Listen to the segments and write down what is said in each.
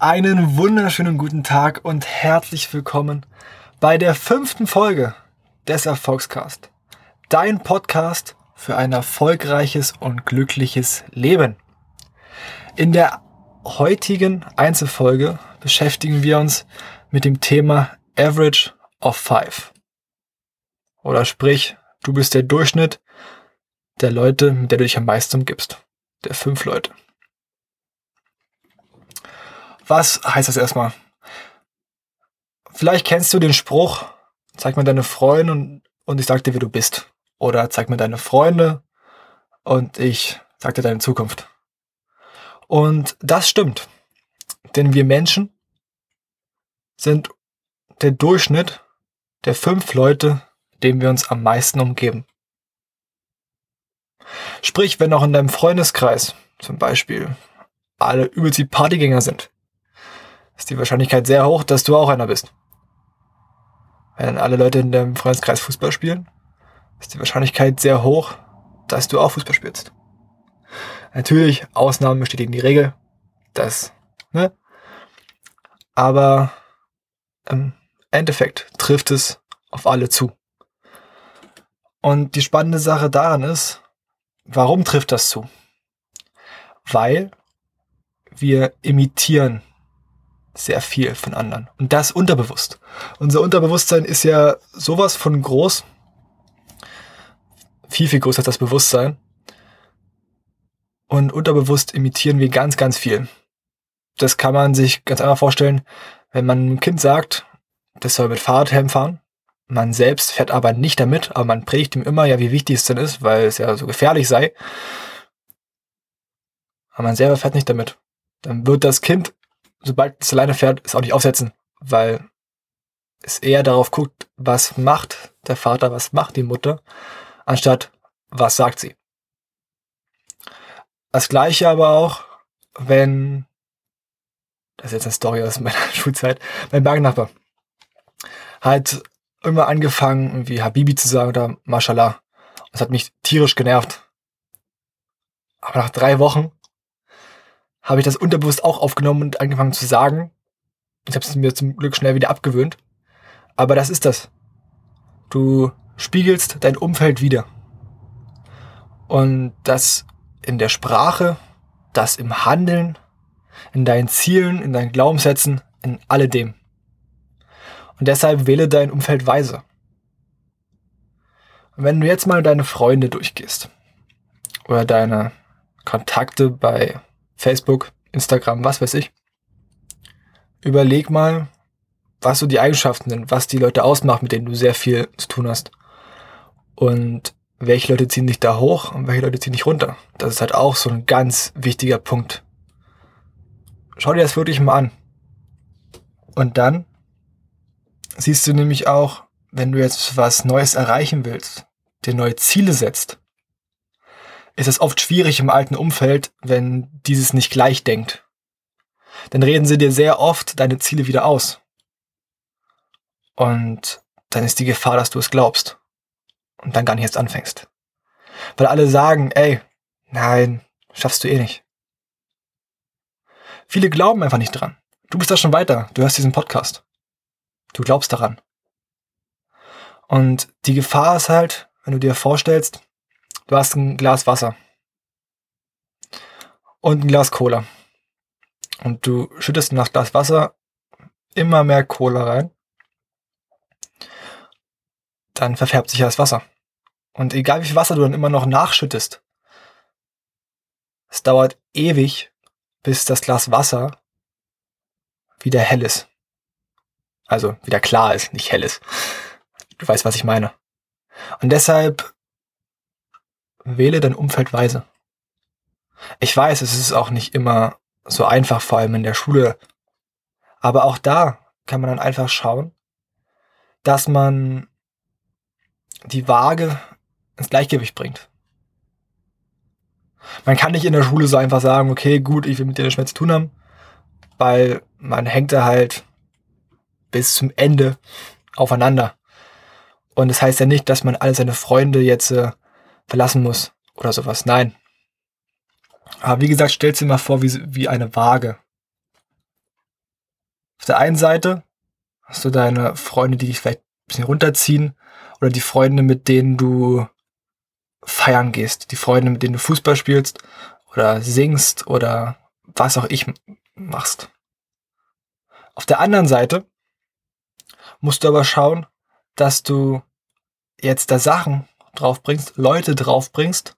Einen wunderschönen guten Tag und herzlich willkommen bei der fünften Folge des Erfolgscast. Dein Podcast für ein erfolgreiches und glückliches Leben. In der heutigen Einzelfolge beschäftigen wir uns mit dem Thema Average of Five. Oder sprich, du bist der Durchschnitt der Leute, mit der du dich am meisten umgibst. Der fünf Leute. Was heißt das erstmal? Vielleicht kennst du den Spruch, zeig mir deine Freunde und, und ich sag dir, wer du bist. Oder zeig mir deine Freunde und ich sag dir deine Zukunft. Und das stimmt. Denn wir Menschen sind der Durchschnitt der fünf Leute, denen wir uns am meisten umgeben. Sprich, wenn auch in deinem Freundeskreis zum Beispiel alle übelst Partygänger sind, ist die Wahrscheinlichkeit sehr hoch, dass du auch einer bist. Wenn alle Leute in deinem Freundeskreis Fußball spielen, ist die Wahrscheinlichkeit sehr hoch, dass du auch Fußball spielst. Natürlich, Ausnahmen bestätigen die Regel. Das, ne? Aber im Endeffekt trifft es auf alle zu. Und die spannende Sache daran ist, warum trifft das zu? Weil wir imitieren sehr viel von anderen. Und das unterbewusst. Unser Unterbewusstsein ist ja sowas von groß. Viel, viel größer als das Bewusstsein. Und unterbewusst imitieren wir ganz, ganz viel. Das kann man sich ganz einfach vorstellen, wenn man einem Kind sagt, das soll mit Fahrradhelm fahren. Man selbst fährt aber nicht damit, aber man predigt ihm immer ja, wie wichtig es denn ist, weil es ja so gefährlich sei. Aber man selber fährt nicht damit. Dann wird das Kind sobald es alleine fährt, es auch nicht aufsetzen, weil es eher darauf guckt, was macht der Vater, was macht die Mutter, anstatt was sagt sie. Das gleiche aber auch, wenn, das ist jetzt eine Story aus meiner Schulzeit, mein Bergnachbar hat immer angefangen, irgendwie Habibi zu sagen oder Mashallah. Das hat mich tierisch genervt. Aber nach drei Wochen habe ich das unterbewusst auch aufgenommen und angefangen zu sagen. Ich habe es mir zum Glück schnell wieder abgewöhnt. Aber das ist das. Du spiegelst dein Umfeld wieder. Und das in der Sprache, das im Handeln, in deinen Zielen, in deinen Glaubenssätzen, in alledem. Und deshalb wähle dein Umfeld weise. Und wenn du jetzt mal deine Freunde durchgehst oder deine Kontakte bei Facebook, Instagram, was weiß ich. Überleg mal, was so die Eigenschaften sind, was die Leute ausmacht, mit denen du sehr viel zu tun hast. Und welche Leute ziehen dich da hoch und welche Leute ziehen dich runter. Das ist halt auch so ein ganz wichtiger Punkt. Schau dir das wirklich mal an. Und dann siehst du nämlich auch, wenn du jetzt was Neues erreichen willst, dir neue Ziele setzt, ist es oft schwierig im alten Umfeld, wenn dieses nicht gleich denkt. Dann reden sie dir sehr oft deine Ziele wieder aus. Und dann ist die Gefahr, dass du es glaubst. Und dann gar nicht erst anfängst. Weil alle sagen, ey, nein, schaffst du eh nicht. Viele glauben einfach nicht dran. Du bist da schon weiter. Du hörst diesen Podcast. Du glaubst daran. Und die Gefahr ist halt, wenn du dir vorstellst, Du hast ein Glas Wasser und ein Glas Cola. Und du schüttest das Glas Wasser immer mehr Cola rein. Dann verfärbt sich das Wasser. Und egal wie viel Wasser du dann immer noch nachschüttest, es dauert ewig, bis das Glas Wasser wieder hell ist. Also wieder klar ist, nicht hell ist. Du weißt, was ich meine. Und deshalb wähle dein Umfeld weise. Ich weiß, es ist auch nicht immer so einfach, vor allem in der Schule. Aber auch da kann man dann einfach schauen, dass man die Waage ins Gleichgewicht bringt. Man kann nicht in der Schule so einfach sagen, okay, gut, ich will mit dir nicht mehr zu tun haben, weil man hängt da halt bis zum Ende aufeinander. Und das heißt ja nicht, dass man alle seine Freunde jetzt äh, verlassen muss oder sowas. Nein. Aber wie gesagt, stell dir mal vor, wie, wie eine Waage. Auf der einen Seite hast du deine Freunde, die dich vielleicht ein bisschen runterziehen oder die Freunde, mit denen du feiern gehst, die Freunde, mit denen du Fußball spielst oder singst oder was auch ich machst. Auf der anderen Seite musst du aber schauen, dass du jetzt da Sachen draufbringst, Leute draufbringst,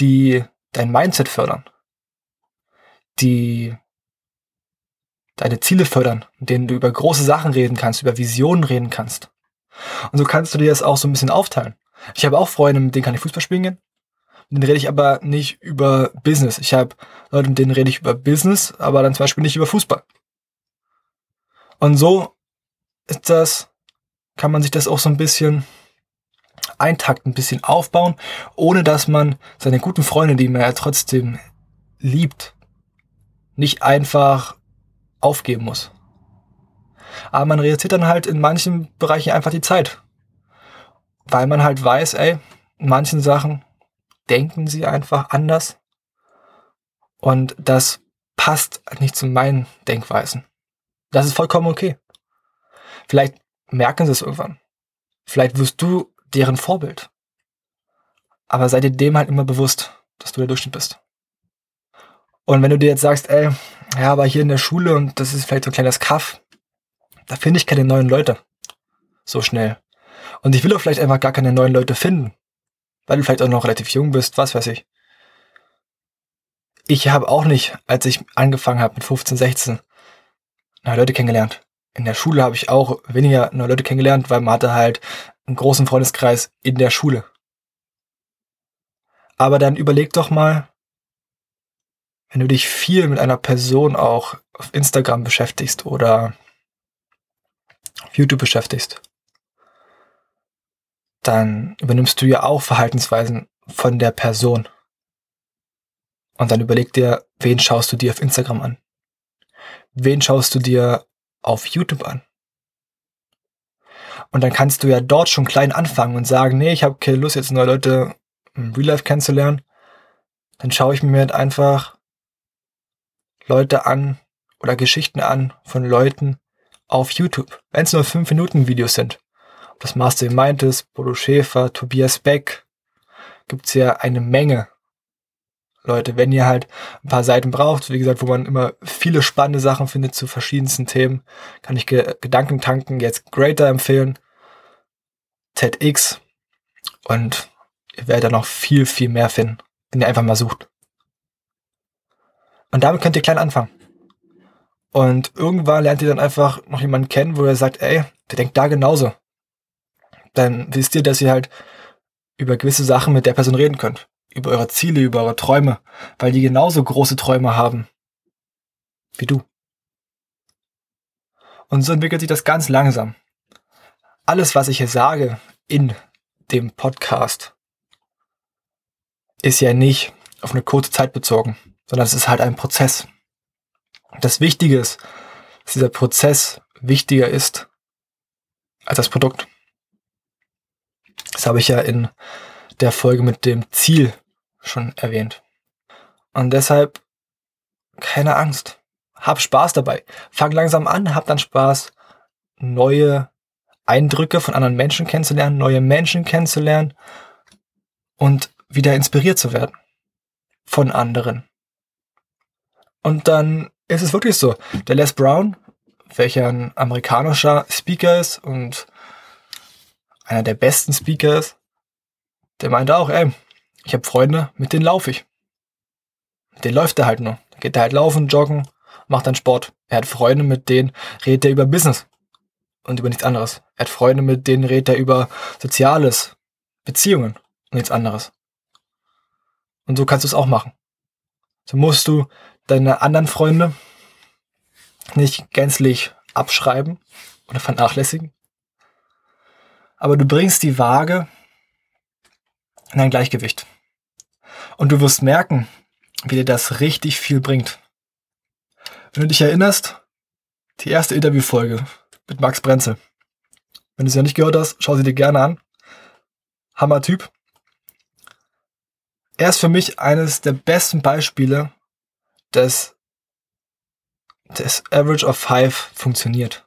die dein Mindset fördern, die deine Ziele fördern, in denen du über große Sachen reden kannst, über Visionen reden kannst. Und so kannst du dir das auch so ein bisschen aufteilen. Ich habe auch Freunde, mit denen kann ich Fußball spielen gehen. Mit denen rede ich aber nicht über Business. Ich habe Leute, mit denen rede ich über Business, aber dann zum Beispiel nicht über Fußball. Und so ist das, kann man sich das auch so ein bisschen eintakten, ein bisschen aufbauen, ohne dass man seine guten Freunde, die man ja trotzdem liebt, nicht einfach aufgeben muss. Aber man reduziert dann halt in manchen Bereichen einfach die Zeit. Weil man halt weiß, ey, in manchen Sachen denken sie einfach anders. Und das passt nicht zu meinen Denkweisen. Das ist vollkommen okay. Vielleicht merken sie es irgendwann. Vielleicht wirst du deren Vorbild. Aber sei dir dem halt immer bewusst, dass du der Durchschnitt bist. Und wenn du dir jetzt sagst, ey, ja, aber hier in der Schule und das ist vielleicht so ein kleines Kaff, da finde ich keine neuen Leute. So schnell. Und ich will auch vielleicht einfach gar keine neuen Leute finden. Weil du vielleicht auch noch relativ jung bist, was weiß ich. Ich habe auch nicht, als ich angefangen habe mit 15, 16, neue Leute kennengelernt. In der Schule habe ich auch weniger neue Leute kennengelernt, weil man hatte halt einen großen Freundeskreis in der Schule. Aber dann überleg doch mal, wenn du dich viel mit einer Person auch auf Instagram beschäftigst oder auf YouTube beschäftigst, dann übernimmst du ja auch Verhaltensweisen von der Person. Und dann überleg dir, wen schaust du dir auf Instagram an? Wen schaust du dir auf YouTube an? Und dann kannst du ja dort schon klein anfangen und sagen, nee, ich habe keine Lust, jetzt neue Leute im Real Life kennenzulernen. Dann schaue ich mir halt einfach Leute an oder Geschichten an von Leuten auf YouTube. Wenn es nur 5 Minuten Videos sind. Ob das Master Meintes, Bodo Schäfer, Tobias Beck, gibt's ja eine Menge. Leute, wenn ihr halt ein paar Seiten braucht, wie gesagt, wo man immer viele spannende Sachen findet zu verschiedensten Themen, kann ich Ge Gedankentanken jetzt Greater empfehlen. TEDx und ihr werdet da noch viel, viel mehr finden, wenn ihr einfach mal sucht. Und damit könnt ihr klein anfangen. Und irgendwann lernt ihr dann einfach noch jemanden kennen, wo ihr sagt, ey, der denkt da genauso. Dann wisst ihr, dass ihr halt über gewisse Sachen mit der Person reden könnt. Über eure Ziele, über eure Träume, weil die genauso große Träume haben wie du. Und so entwickelt sich das ganz langsam. Alles, was ich hier sage in dem Podcast, ist ja nicht auf eine kurze Zeit bezogen sondern es ist halt ein Prozess. Das Wichtige ist, dass dieser Prozess wichtiger ist als das Produkt. Das habe ich ja in der Folge mit dem Ziel schon erwähnt. Und deshalb keine Angst. Hab Spaß dabei. Fang langsam an, hab dann Spaß, neue Eindrücke von anderen Menschen kennenzulernen, neue Menschen kennenzulernen und wieder inspiriert zu werden von anderen. Und dann ist es wirklich so. Der Les Brown, welcher ein amerikanischer Speaker ist und einer der besten Speaker ist, der meinte auch, ey, ich habe Freunde, mit denen laufe ich. Mit denen läuft er halt nur. Da geht er halt laufen, joggen, macht dann Sport. Er hat Freunde, mit denen redet er über Business und über nichts anderes. Er hat Freunde, mit denen redet er über Soziales, Beziehungen und nichts anderes. Und so kannst du es auch machen. So musst du deine anderen Freunde nicht gänzlich abschreiben oder vernachlässigen. Aber du bringst die Waage in ein Gleichgewicht. Und du wirst merken, wie dir das richtig viel bringt. Wenn du dich erinnerst, die erste Interviewfolge mit Max Brenzel, Wenn du sie noch nicht gehört hast, schau sie dir gerne an. Hammer-Typ. Er ist für mich eines der besten Beispiele, dass das Average of Five funktioniert.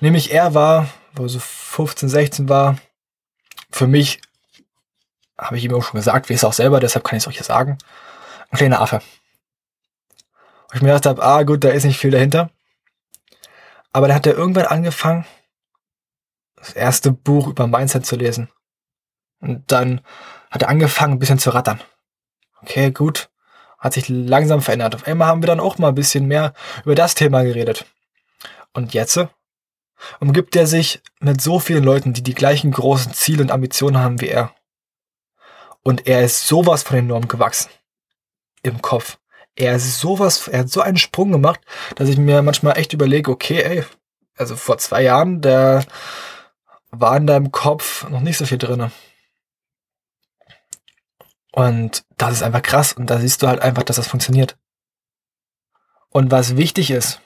Nämlich er war, wo er so 15, 16 war, für mich, habe ich ihm auch schon gesagt, wie es auch selber, deshalb kann ich es euch hier sagen, ein kleiner Affe. Und ich mir gedacht habe, ah gut, da ist nicht viel dahinter. Aber dann hat er irgendwann angefangen, das erste Buch über Mindset zu lesen. Und dann hat er angefangen, ein bisschen zu rattern. Okay, gut. Hat sich langsam verändert. Auf einmal haben wir dann auch mal ein bisschen mehr über das Thema geredet. Und jetzt umgibt er sich mit so vielen Leuten, die die gleichen großen Ziele und Ambitionen haben wie er. Und er ist sowas von enorm gewachsen. Im Kopf. Er ist sowas, er hat so einen Sprung gemacht, dass ich mir manchmal echt überlege, okay, ey, also vor zwei Jahren, der war in deinem Kopf noch nicht so viel drinne. Und das ist einfach krass und da siehst du halt einfach, dass das funktioniert. Und was wichtig ist,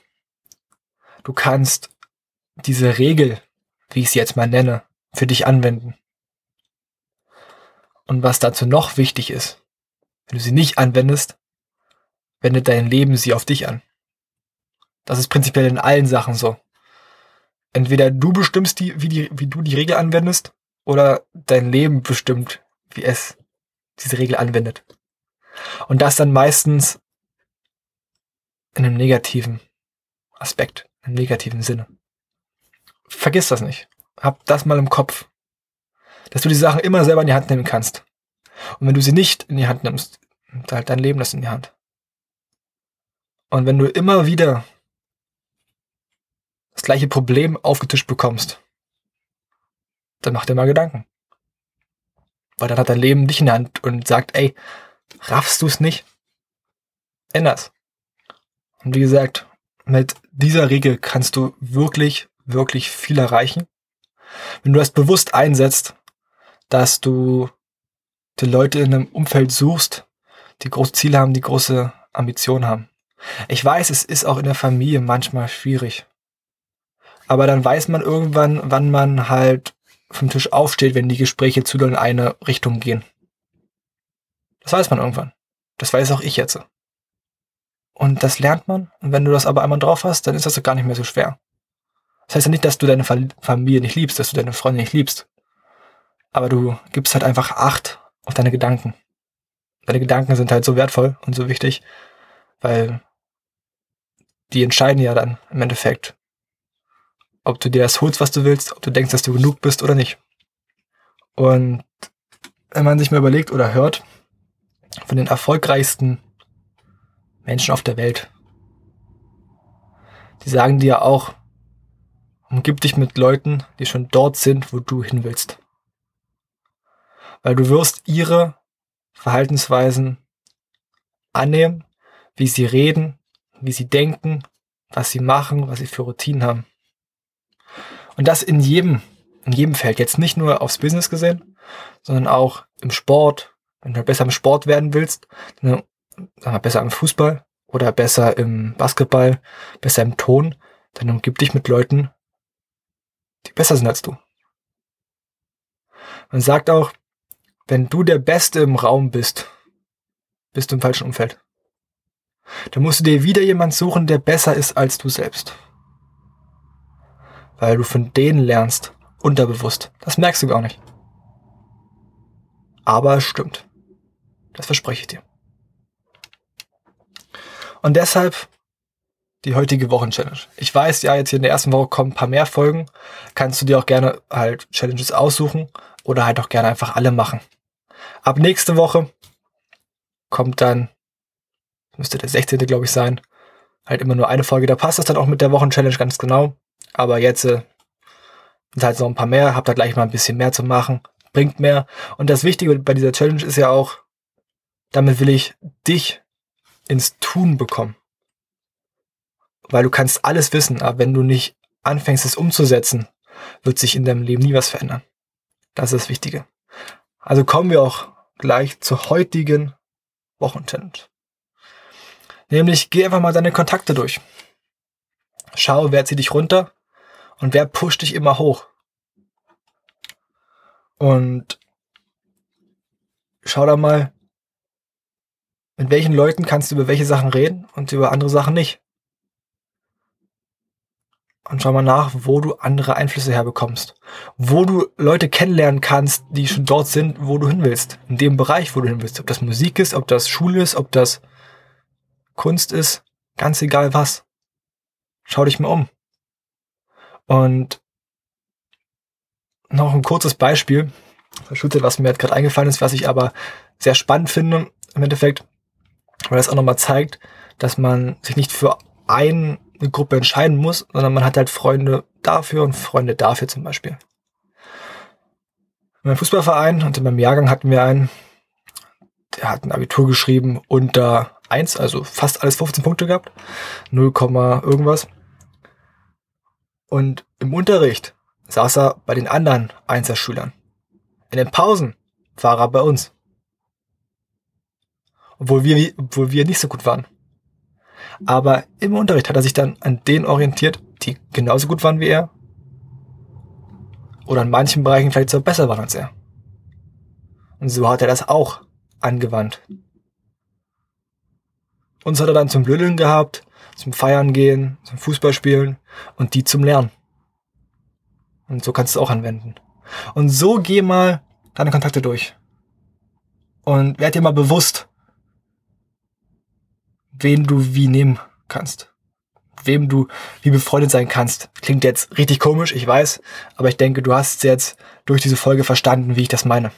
du kannst diese Regel, wie ich sie jetzt mal nenne, für dich anwenden. Und was dazu noch wichtig ist, wenn du sie nicht anwendest, wendet dein Leben sie auf dich an. Das ist prinzipiell in allen Sachen so. Entweder du bestimmst, die, wie, die, wie du die Regel anwendest, oder dein Leben bestimmt, wie es diese Regel anwendet. Und das dann meistens in einem negativen Aspekt, im negativen Sinne. Vergiss das nicht. Hab das mal im Kopf. Dass du die Sachen immer selber in die Hand nehmen kannst. Und wenn du sie nicht in die Hand nimmst, halt dein Leben das in die Hand. Und wenn du immer wieder das gleiche Problem aufgetischt bekommst, dann mach dir mal Gedanken. Weil dann hat dein Leben dich in der Hand und sagt, ey, raffst du es nicht? Änder's. Und wie gesagt, mit dieser Regel kannst du wirklich, wirklich viel erreichen. Wenn du das bewusst einsetzt, dass du die Leute in einem Umfeld suchst, die große Ziele haben, die große Ambitionen haben. Ich weiß, es ist auch in der Familie manchmal schwierig. Aber dann weiß man irgendwann, wann man halt vom Tisch aufsteht, wenn die Gespräche zu in eine Richtung gehen. Das weiß man irgendwann. Das weiß auch ich jetzt. Und das lernt man. Und wenn du das aber einmal drauf hast, dann ist das gar nicht mehr so schwer. Das heißt ja nicht, dass du deine Familie nicht liebst, dass du deine Freunde nicht liebst. Aber du gibst halt einfach Acht auf deine Gedanken. Deine Gedanken sind halt so wertvoll und so wichtig, weil die entscheiden ja dann im Endeffekt, ob du dir das holst, was du willst, ob du denkst, dass du genug bist oder nicht. Und wenn man sich mal überlegt oder hört, von den erfolgreichsten Menschen auf der Welt, die sagen dir auch, umgib dich mit Leuten, die schon dort sind, wo du hin willst. Weil du wirst ihre Verhaltensweisen annehmen, wie sie reden, wie sie denken, was sie machen, was sie für Routinen haben. Und das in jedem, in jedem Feld. Jetzt nicht nur aufs Business gesehen, sondern auch im Sport. Wenn du besser im Sport werden willst, dann sag mal, besser im Fußball oder besser im Basketball, besser im Ton, dann umgib dich mit Leuten, die besser sind als du. Man sagt auch, wenn du der Beste im Raum bist, bist du im falschen Umfeld. Da musst du dir wieder jemand suchen, der besser ist als du selbst. Weil du von denen lernst, unterbewusst. Das merkst du gar nicht. Aber es stimmt. Das verspreche ich dir. Und deshalb die heutige Wochenchallenge. Ich weiß, ja, jetzt hier in der ersten Woche kommen ein paar mehr Folgen. Kannst du dir auch gerne halt Challenges aussuchen oder halt auch gerne einfach alle machen. Ab nächste Woche kommt dann müsste der 16. glaube ich sein, halt immer nur eine Folge. Da passt es dann auch mit der Wochenchallenge ganz genau. Aber jetzt äh, sind halt noch ein paar mehr, habt da gleich mal ein bisschen mehr zu machen, bringt mehr. Und das Wichtige bei dieser Challenge ist ja auch, damit will ich dich ins Tun bekommen. Weil du kannst alles wissen, aber wenn du nicht anfängst, es umzusetzen, wird sich in deinem Leben nie was verändern. Das ist das Wichtige. Also kommen wir auch gleich zur heutigen Wochenchallenge. Nämlich geh einfach mal deine Kontakte durch. Schau, wer zieht dich runter und wer pusht dich immer hoch. Und schau da mal, mit welchen Leuten kannst du über welche Sachen reden und über andere Sachen nicht. Und schau mal nach, wo du andere Einflüsse herbekommst. Wo du Leute kennenlernen kannst, die schon dort sind, wo du hin willst. In dem Bereich, wo du hin willst. Ob das Musik ist, ob das Schule ist, ob das Kunst ist. Ganz egal was. Schau dich mal um. Und noch ein kurzes Beispiel, verschüttet, was mir gerade eingefallen ist, was ich aber sehr spannend finde im Endeffekt, weil das auch nochmal zeigt, dass man sich nicht für eine Gruppe entscheiden muss, sondern man hat halt Freunde dafür und Freunde dafür zum Beispiel. In meinem Fußballverein und in meinem Jahrgang hatten wir einen, der hat ein Abitur geschrieben unter 1, also fast alles 15 Punkte gehabt, 0, irgendwas. Und im Unterricht saß er bei den anderen Einserschülern. In den Pausen war er bei uns. Obwohl wir, obwohl wir nicht so gut waren. Aber im Unterricht hat er sich dann an denen orientiert, die genauso gut waren wie er. Oder in manchen Bereichen vielleicht sogar besser waren als er. Und so hat er das auch angewandt. Uns hat er dann zum Blödeln gehabt, zum Feiern gehen, zum Fußballspielen und die zum Lernen. Und so kannst du es auch anwenden. Und so geh mal deine Kontakte durch. Und werd dir mal bewusst, wen du wie nehmen kannst. Wem du wie befreundet sein kannst. Klingt jetzt richtig komisch, ich weiß, aber ich denke, du hast jetzt durch diese Folge verstanden, wie ich das meine.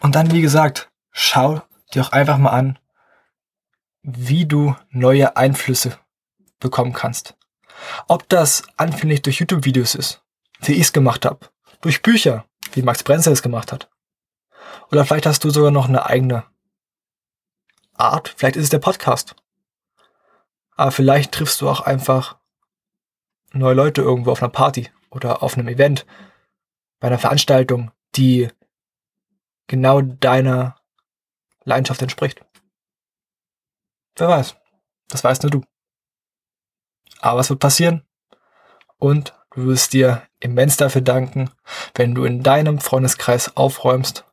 Und dann, wie gesagt, schau dir auch einfach mal an, wie du neue Einflüsse bekommen kannst. Ob das anfänglich durch YouTube-Videos ist, wie ich es gemacht habe, durch Bücher, wie Max Brenzer es gemacht hat. Oder vielleicht hast du sogar noch eine eigene Art, vielleicht ist es der Podcast. Aber vielleicht triffst du auch einfach neue Leute irgendwo auf einer Party oder auf einem Event, bei einer Veranstaltung, die genau deiner Leidenschaft entspricht. Wer weiß. Das weißt nur du. Aber es wird passieren. Und du wirst dir immens dafür danken, wenn du in deinem Freundeskreis aufräumst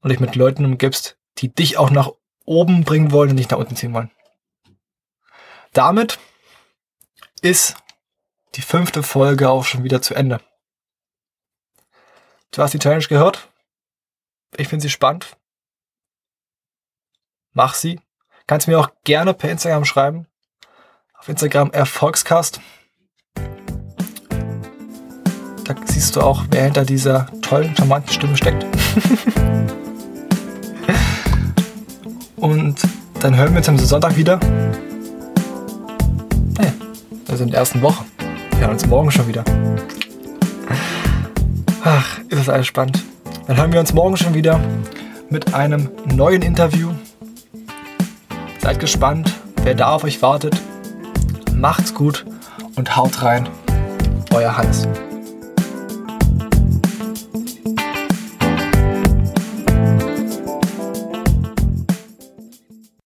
und dich mit Leuten umgibst, die dich auch nach oben bringen wollen und nicht nach unten ziehen wollen. Damit ist die fünfte Folge auch schon wieder zu Ende. Du hast die Challenge gehört. Ich finde sie spannend. Mach sie. Kannst mir auch gerne per Instagram schreiben. Auf Instagram Erfolgscast. Da siehst du auch, wer hinter dieser tollen, charmanten Stimme steckt. Und dann hören wir uns am Sonntag wieder. Hey, also in der ersten Woche. Wir hören uns morgen schon wieder. Ach, ist das alles spannend. Dann hören wir uns morgen schon wieder mit einem neuen Interview. Seid gespannt, wer da auf euch wartet. Macht's gut und haut rein. Euer Hannes.